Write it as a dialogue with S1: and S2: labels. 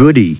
S1: Goody.